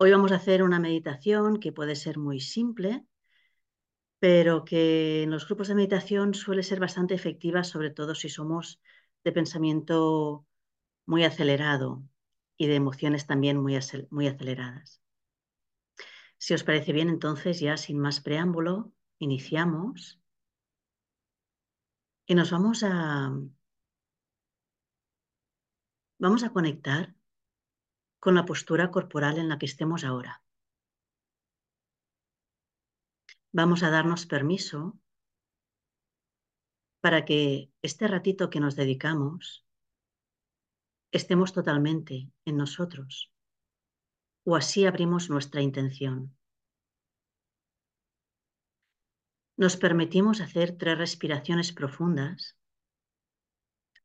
Hoy vamos a hacer una meditación que puede ser muy simple, pero que en los grupos de meditación suele ser bastante efectiva, sobre todo si somos de pensamiento muy acelerado y de emociones también muy, muy aceleradas. Si os parece bien, entonces ya sin más preámbulo, iniciamos y nos vamos a, vamos a conectar con la postura corporal en la que estemos ahora. Vamos a darnos permiso para que este ratito que nos dedicamos estemos totalmente en nosotros o así abrimos nuestra intención. Nos permitimos hacer tres respiraciones profundas,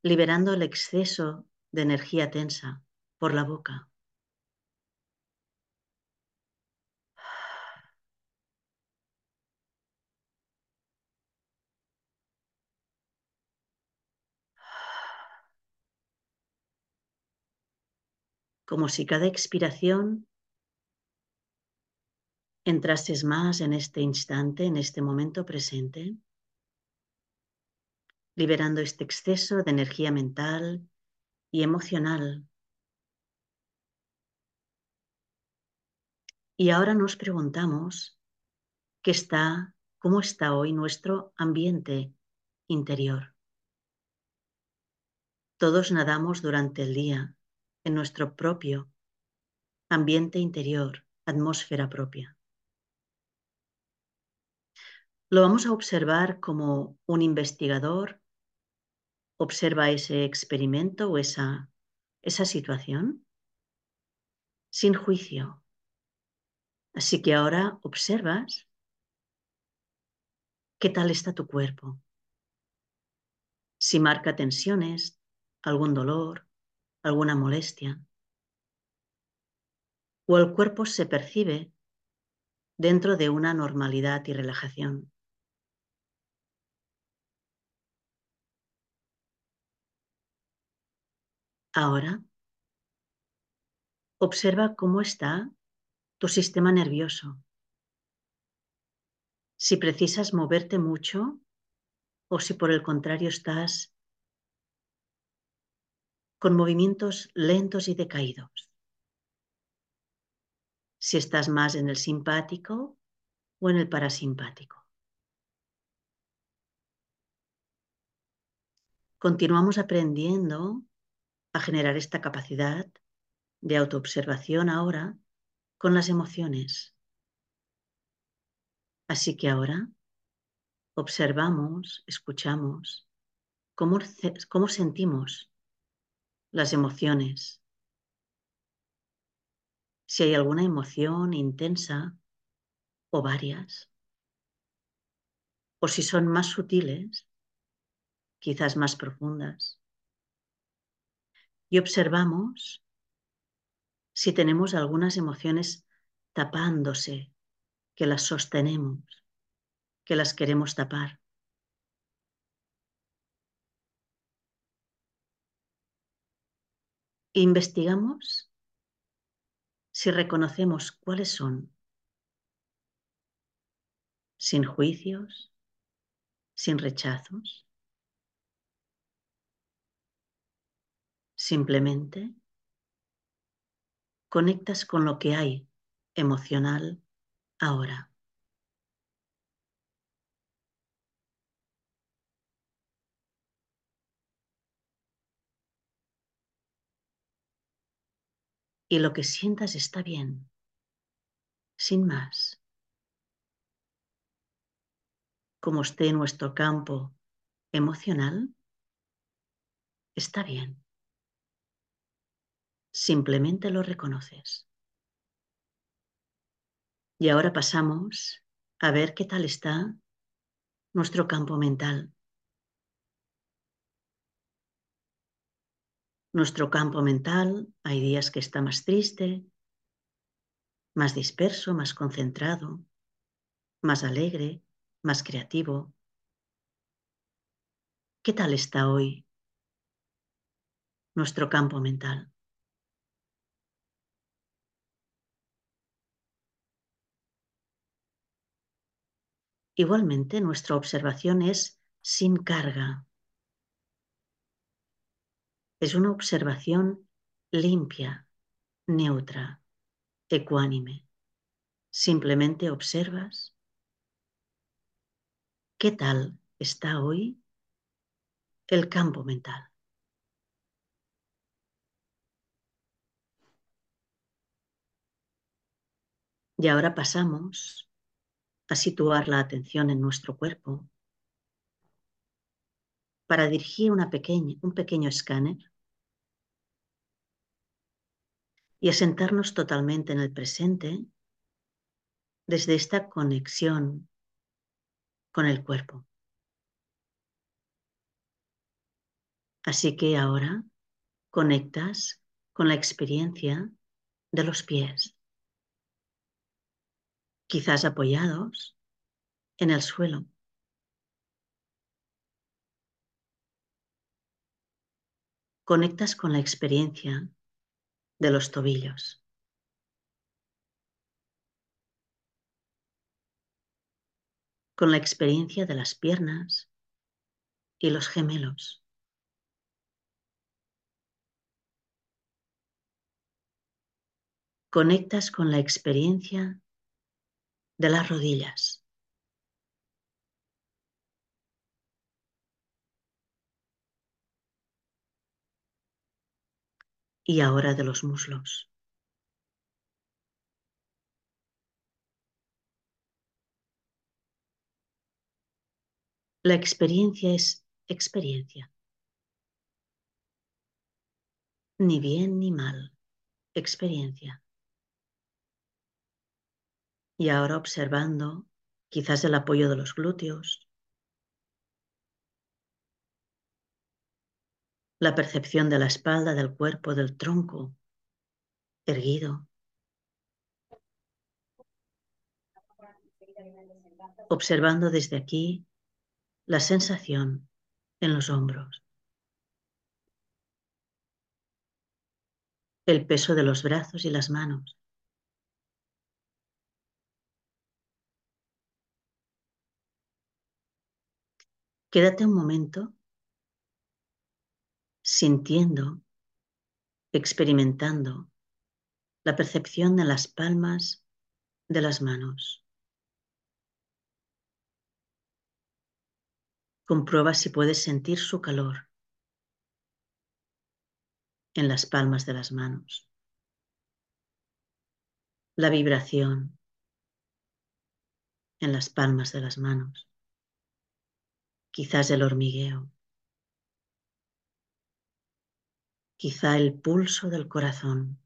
liberando el exceso de energía tensa por la boca. Como si cada expiración entrases más en este instante, en este momento presente, liberando este exceso de energía mental y emocional. Y ahora nos preguntamos qué está, cómo está hoy nuestro ambiente interior. Todos nadamos durante el día en nuestro propio ambiente interior, atmósfera propia. Lo vamos a observar como un investigador observa ese experimento o esa, esa situación sin juicio. Así que ahora observas qué tal está tu cuerpo. Si marca tensiones, algún dolor, alguna molestia, o el cuerpo se percibe dentro de una normalidad y relajación. Ahora, observa cómo está tu sistema nervioso. Si precisas moverte mucho o si por el contrario estás con movimientos lentos y decaídos. Si estás más en el simpático o en el parasimpático. Continuamos aprendiendo a generar esta capacidad de autoobservación ahora con las emociones. Así que ahora observamos, escuchamos cómo, cómo sentimos las emociones. Si hay alguna emoción intensa o varias, o si son más sutiles, quizás más profundas. Y observamos si tenemos algunas emociones tapándose, que las sostenemos, que las queremos tapar. Investigamos si reconocemos cuáles son, sin juicios, sin rechazos, simplemente conectas con lo que hay emocional ahora. Y lo que sientas está bien, sin más. Como esté nuestro campo emocional, está bien. Simplemente lo reconoces. Y ahora pasamos a ver qué tal está nuestro campo mental. Nuestro campo mental, hay días que está más triste, más disperso, más concentrado, más alegre, más creativo. ¿Qué tal está hoy nuestro campo mental? Igualmente, nuestra observación es sin carga. Es una observación limpia, neutra, ecuánime. Simplemente observas qué tal está hoy el campo mental. Y ahora pasamos a situar la atención en nuestro cuerpo para dirigir una pequeña, un pequeño escáner y asentarnos totalmente en el presente desde esta conexión con el cuerpo. Así que ahora conectas con la experiencia de los pies, quizás apoyados en el suelo. Conectas con la experiencia de los tobillos. Con la experiencia de las piernas y los gemelos. Conectas con la experiencia de las rodillas. Y ahora de los muslos. La experiencia es experiencia. Ni bien ni mal, experiencia. Y ahora observando quizás el apoyo de los glúteos, la percepción de la espalda, del cuerpo, del tronco, erguido. Observando desde aquí la sensación en los hombros. El peso de los brazos y las manos. Quédate un momento sintiendo, experimentando la percepción de las palmas de las manos. Comprueba si puedes sentir su calor en las palmas de las manos. La vibración en las palmas de las manos. Quizás el hormigueo. Quizá el pulso del corazón.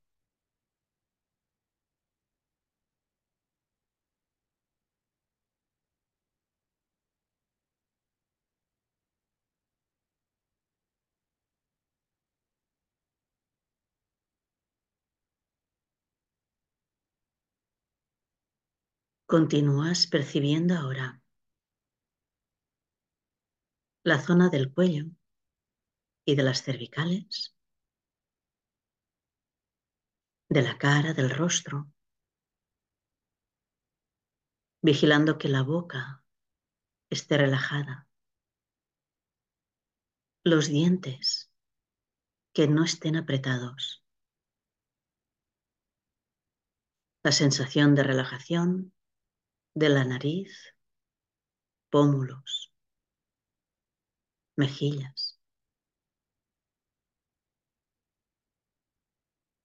Continúas percibiendo ahora la zona del cuello y de las cervicales de la cara, del rostro, vigilando que la boca esté relajada, los dientes que no estén apretados, la sensación de relajación de la nariz, pómulos, mejillas.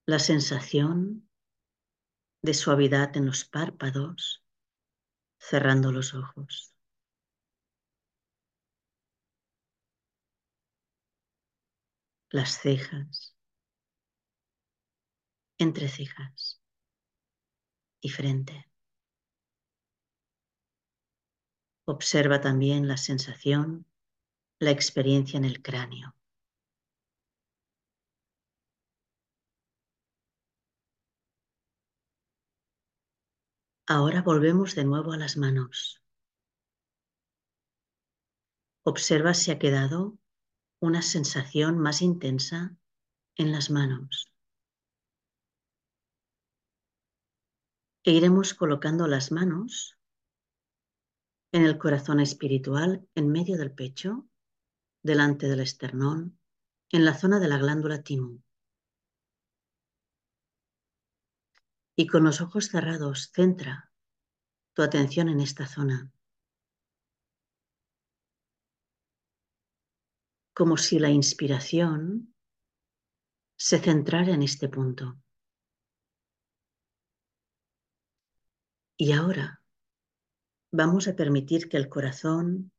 La sensación de suavidad en los párpados, cerrando los ojos. Las cejas, entre cejas y frente. Observa también la sensación, la experiencia en el cráneo. Ahora volvemos de nuevo a las manos. Observa si ha quedado una sensación más intensa en las manos. E iremos colocando las manos en el corazón espiritual, en medio del pecho, delante del esternón, en la zona de la glándula timo. Y con los ojos cerrados, centra tu atención en esta zona. Como si la inspiración se centrara en este punto. Y ahora vamos a permitir que el corazón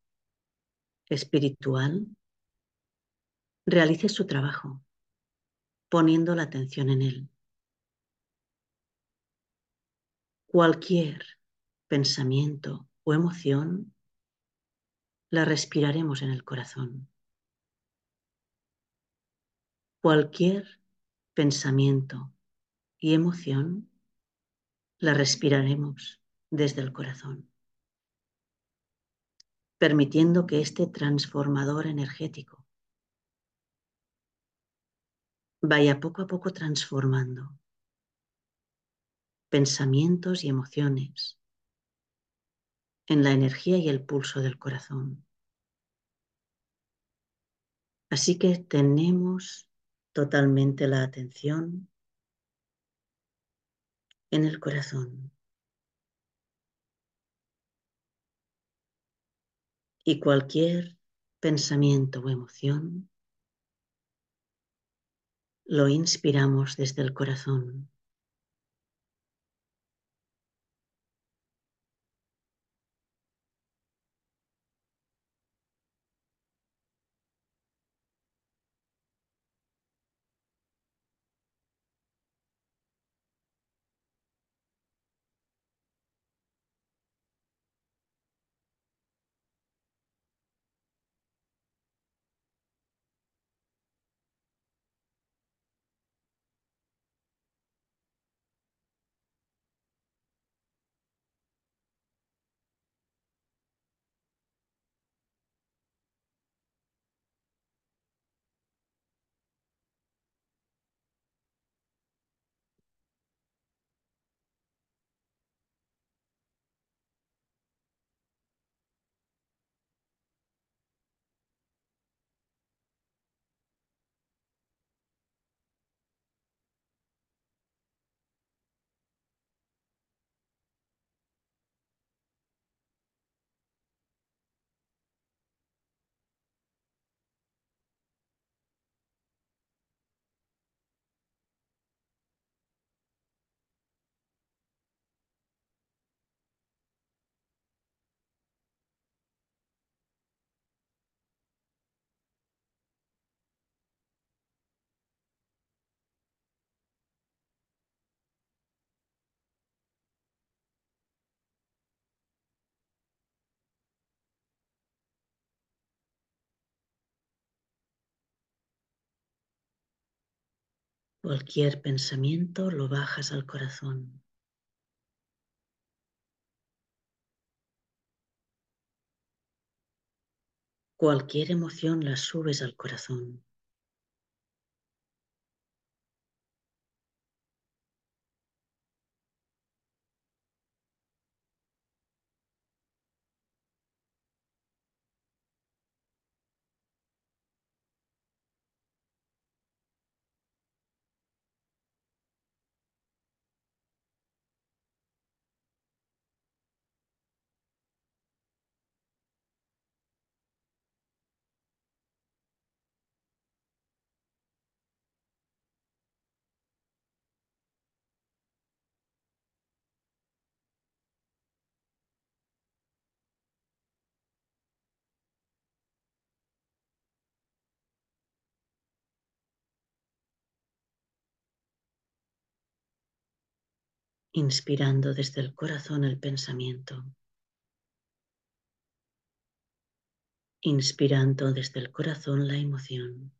espiritual realice su trabajo, poniendo la atención en él. Cualquier pensamiento o emoción la respiraremos en el corazón. Cualquier pensamiento y emoción la respiraremos desde el corazón permitiendo que este transformador energético vaya poco a poco transformando pensamientos y emociones en la energía y el pulso del corazón. Así que tenemos totalmente la atención en el corazón. y cualquier pensamiento o emoción lo inspiramos desde el corazón. Cualquier pensamiento lo bajas al corazón. Cualquier emoción la subes al corazón. inspirando desde el corazón el pensamiento, inspirando desde el corazón la emoción.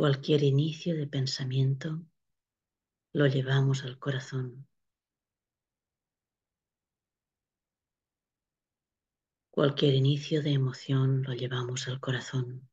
Cualquier inicio de pensamiento lo llevamos al corazón. Cualquier inicio de emoción lo llevamos al corazón.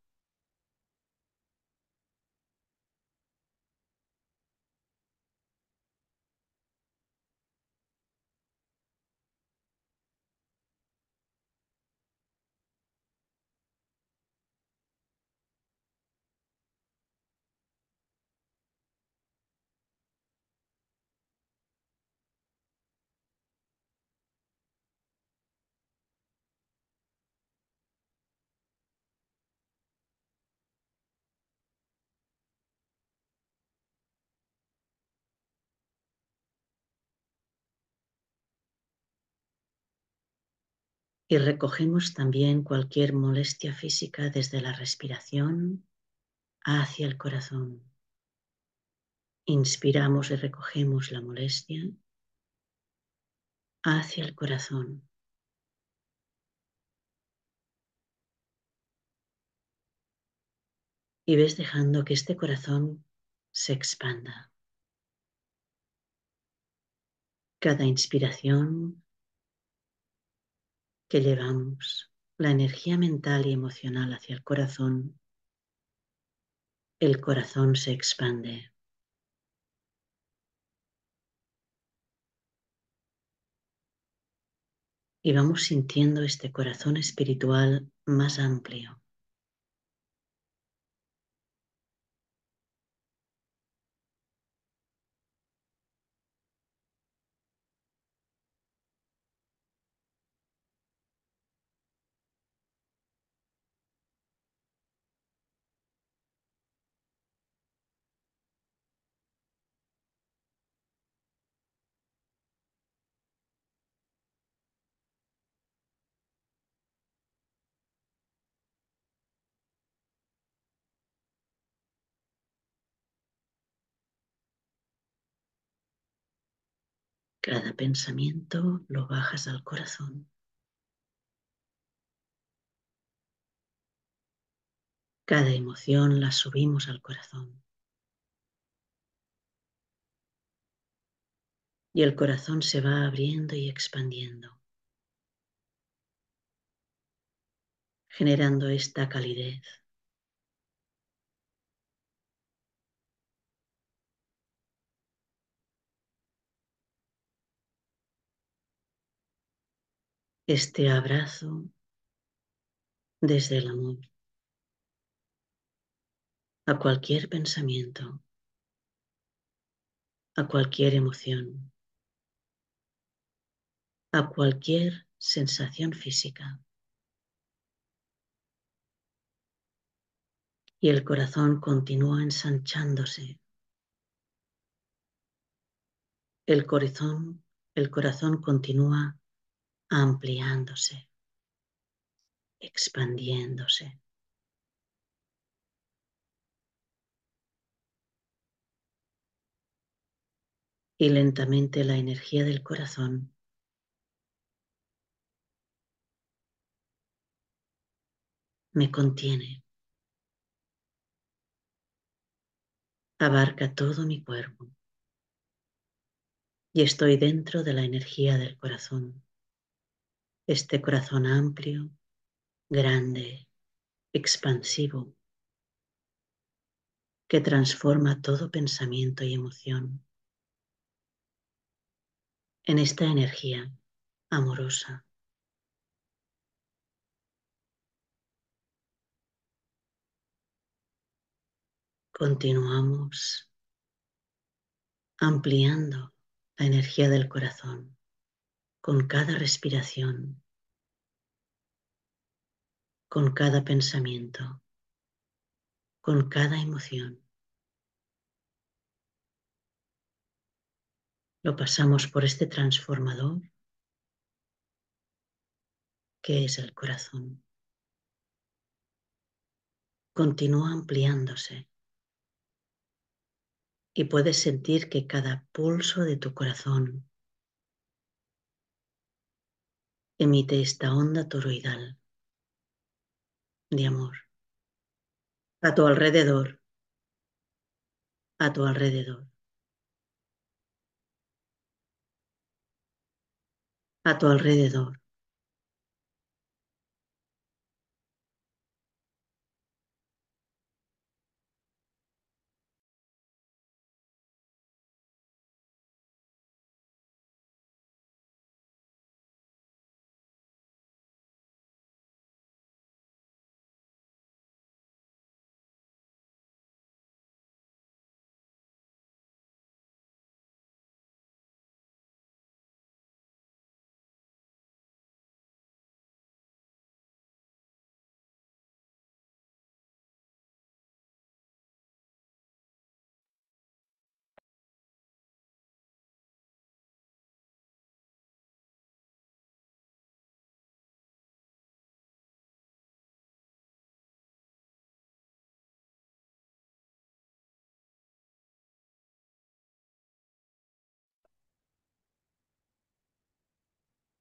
Y recogemos también cualquier molestia física desde la respiración hacia el corazón. Inspiramos y recogemos la molestia hacia el corazón. Y ves dejando que este corazón se expanda. Cada inspiración que llevamos la energía mental y emocional hacia el corazón, el corazón se expande. Y vamos sintiendo este corazón espiritual más amplio. Cada pensamiento lo bajas al corazón. Cada emoción la subimos al corazón. Y el corazón se va abriendo y expandiendo, generando esta calidez. Este abrazo desde el amor a cualquier pensamiento, a cualquier emoción, a cualquier sensación física. Y el corazón continúa ensanchándose. El corazón, el corazón continúa ampliándose, expandiéndose. Y lentamente la energía del corazón me contiene. Abarca todo mi cuerpo. Y estoy dentro de la energía del corazón este corazón amplio, grande, expansivo, que transforma todo pensamiento y emoción en esta energía amorosa. Continuamos ampliando la energía del corazón con cada respiración, con cada pensamiento, con cada emoción. Lo pasamos por este transformador que es el corazón. Continúa ampliándose y puedes sentir que cada pulso de tu corazón emite esta onda toroidal de amor a tu alrededor, a tu alrededor, a tu alrededor.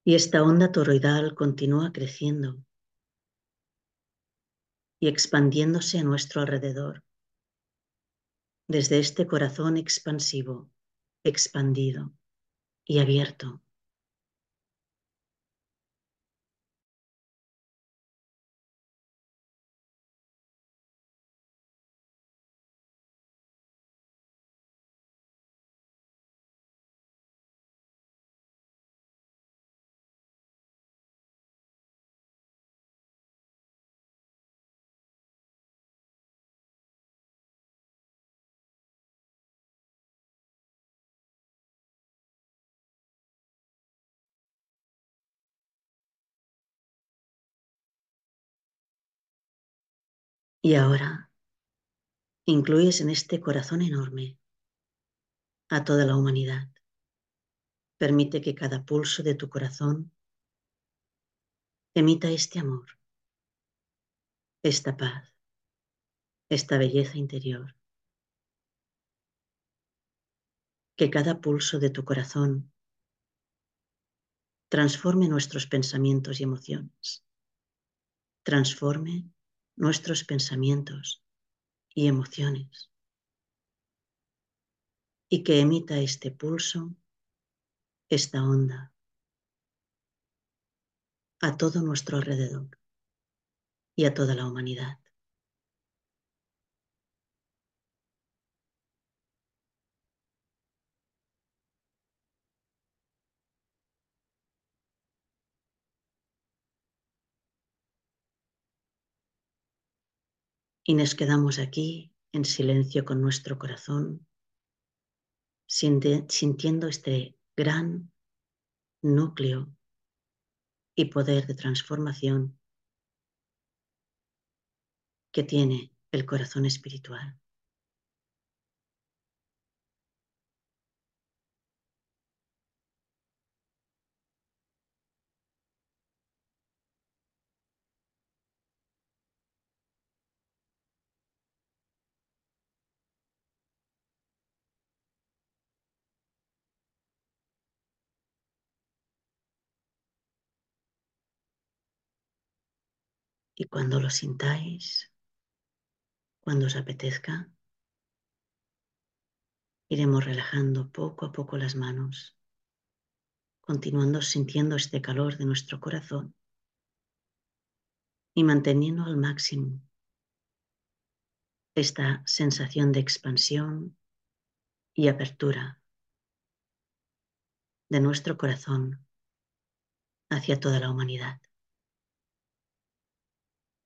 Y esta onda toroidal continúa creciendo y expandiéndose a nuestro alrededor. Desde este corazón expansivo, expandido y abierto. Y ahora incluyes en este corazón enorme a toda la humanidad. Permite que cada pulso de tu corazón emita este amor, esta paz, esta belleza interior. Que cada pulso de tu corazón transforme nuestros pensamientos y emociones. Transforme nuestros pensamientos y emociones y que emita este pulso, esta onda, a todo nuestro alrededor y a toda la humanidad. Y nos quedamos aquí en silencio con nuestro corazón, sintiendo este gran núcleo y poder de transformación que tiene el corazón espiritual. Y cuando lo sintáis, cuando os apetezca, iremos relajando poco a poco las manos, continuando sintiendo este calor de nuestro corazón y manteniendo al máximo esta sensación de expansión y apertura de nuestro corazón hacia toda la humanidad.